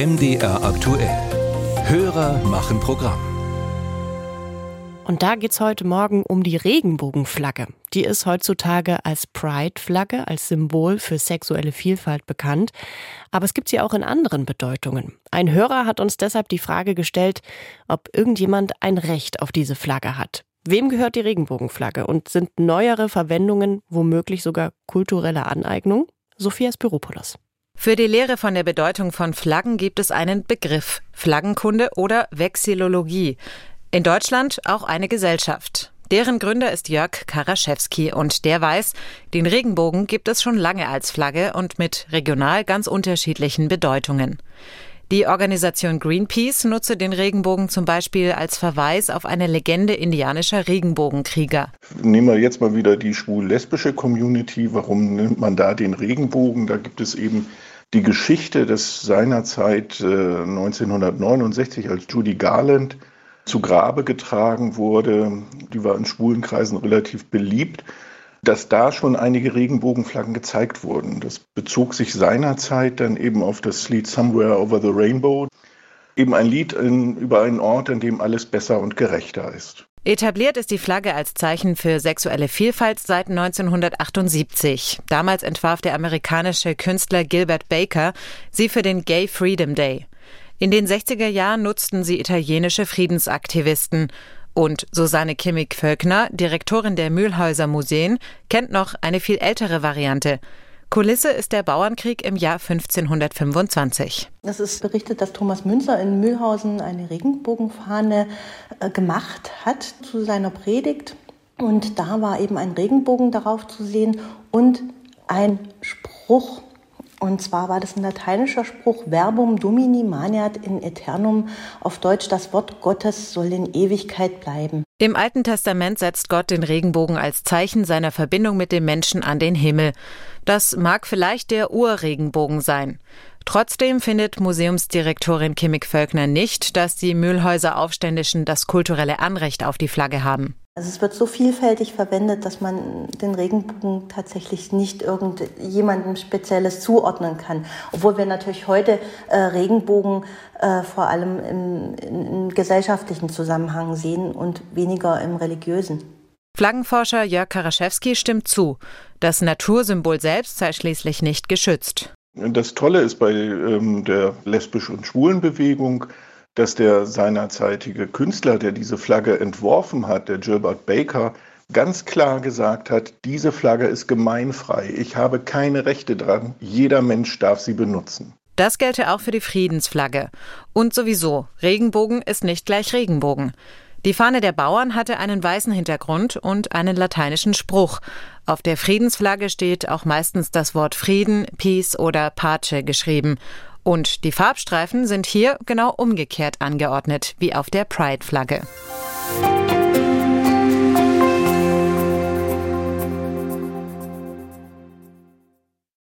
MDR aktuell. Hörer machen Programm. Und da geht es heute Morgen um die Regenbogenflagge. Die ist heutzutage als Pride-Flagge, als Symbol für sexuelle Vielfalt bekannt. Aber es gibt sie auch in anderen Bedeutungen. Ein Hörer hat uns deshalb die Frage gestellt, ob irgendjemand ein Recht auf diese Flagge hat. Wem gehört die Regenbogenflagge und sind neuere Verwendungen womöglich sogar kulturelle Aneignung? Sophia Spiropoulos. Für die Lehre von der Bedeutung von Flaggen gibt es einen Begriff Flaggenkunde oder Vexillologie. In Deutschland auch eine Gesellschaft. Deren Gründer ist Jörg Karaschewski und der weiß, den Regenbogen gibt es schon lange als Flagge und mit regional ganz unterschiedlichen Bedeutungen. Die Organisation Greenpeace nutze den Regenbogen zum Beispiel als Verweis auf eine Legende indianischer Regenbogenkrieger. Nehmen wir jetzt mal wieder die schwul-lesbische Community. Warum nimmt man da den Regenbogen? Da gibt es eben die Geschichte, dass seinerzeit äh, 1969, als Judy Garland zu Grabe getragen wurde, die war in schwulen Kreisen relativ beliebt, dass da schon einige Regenbogenflaggen gezeigt wurden. Das bezog sich seinerzeit dann eben auf das Lied Somewhere Over the Rainbow, eben ein Lied in, über einen Ort, an dem alles besser und gerechter ist. Etabliert ist die Flagge als Zeichen für sexuelle Vielfalt seit 1978. Damals entwarf der amerikanische Künstler Gilbert Baker sie für den Gay Freedom Day. In den 60er Jahren nutzten sie italienische Friedensaktivisten. Und Susanne Kimmig-Völkner, Direktorin der Mühlhäuser Museen, kennt noch eine viel ältere Variante. Kulisse ist der Bauernkrieg im Jahr 1525. Es ist berichtet, dass Thomas Münzer in Mühlhausen eine Regenbogenfahne äh, gemacht hat zu seiner Predigt. Und da war eben ein Regenbogen darauf zu sehen und ein Spruch. Und zwar war das ein lateinischer Spruch, Verbum Domini maniat in eternum, auf Deutsch das Wort Gottes soll in Ewigkeit bleiben. Im Alten Testament setzt Gott den Regenbogen als Zeichen seiner Verbindung mit dem Menschen an den Himmel. Das mag vielleicht der Urregenbogen sein. Trotzdem findet Museumsdirektorin Kimmig Völkner nicht, dass die Mühlhäuser Aufständischen das kulturelle Anrecht auf die Flagge haben. Also es wird so vielfältig verwendet, dass man den Regenbogen tatsächlich nicht irgendjemandem Spezielles zuordnen kann. Obwohl wir natürlich heute äh, Regenbogen äh, vor allem im, im gesellschaftlichen Zusammenhang sehen und weniger im religiösen. Flaggenforscher Jörg Karaschewski stimmt zu. Das Natursymbol selbst sei schließlich nicht geschützt. Das Tolle ist bei ähm, der lesbisch- und schwulen Bewegung, dass der seinerzeitige Künstler, der diese Flagge entworfen hat, der Gilbert Baker, ganz klar gesagt hat, diese Flagge ist gemeinfrei. Ich habe keine Rechte dran. Jeder Mensch darf sie benutzen. Das gelte auch für die Friedensflagge. Und sowieso, Regenbogen ist nicht gleich Regenbogen. Die Fahne der Bauern hatte einen weißen Hintergrund und einen lateinischen Spruch. Auf der Friedensflagge steht auch meistens das Wort Frieden, Peace oder Pace geschrieben. Und die Farbstreifen sind hier genau umgekehrt angeordnet wie auf der Pride-Flagge.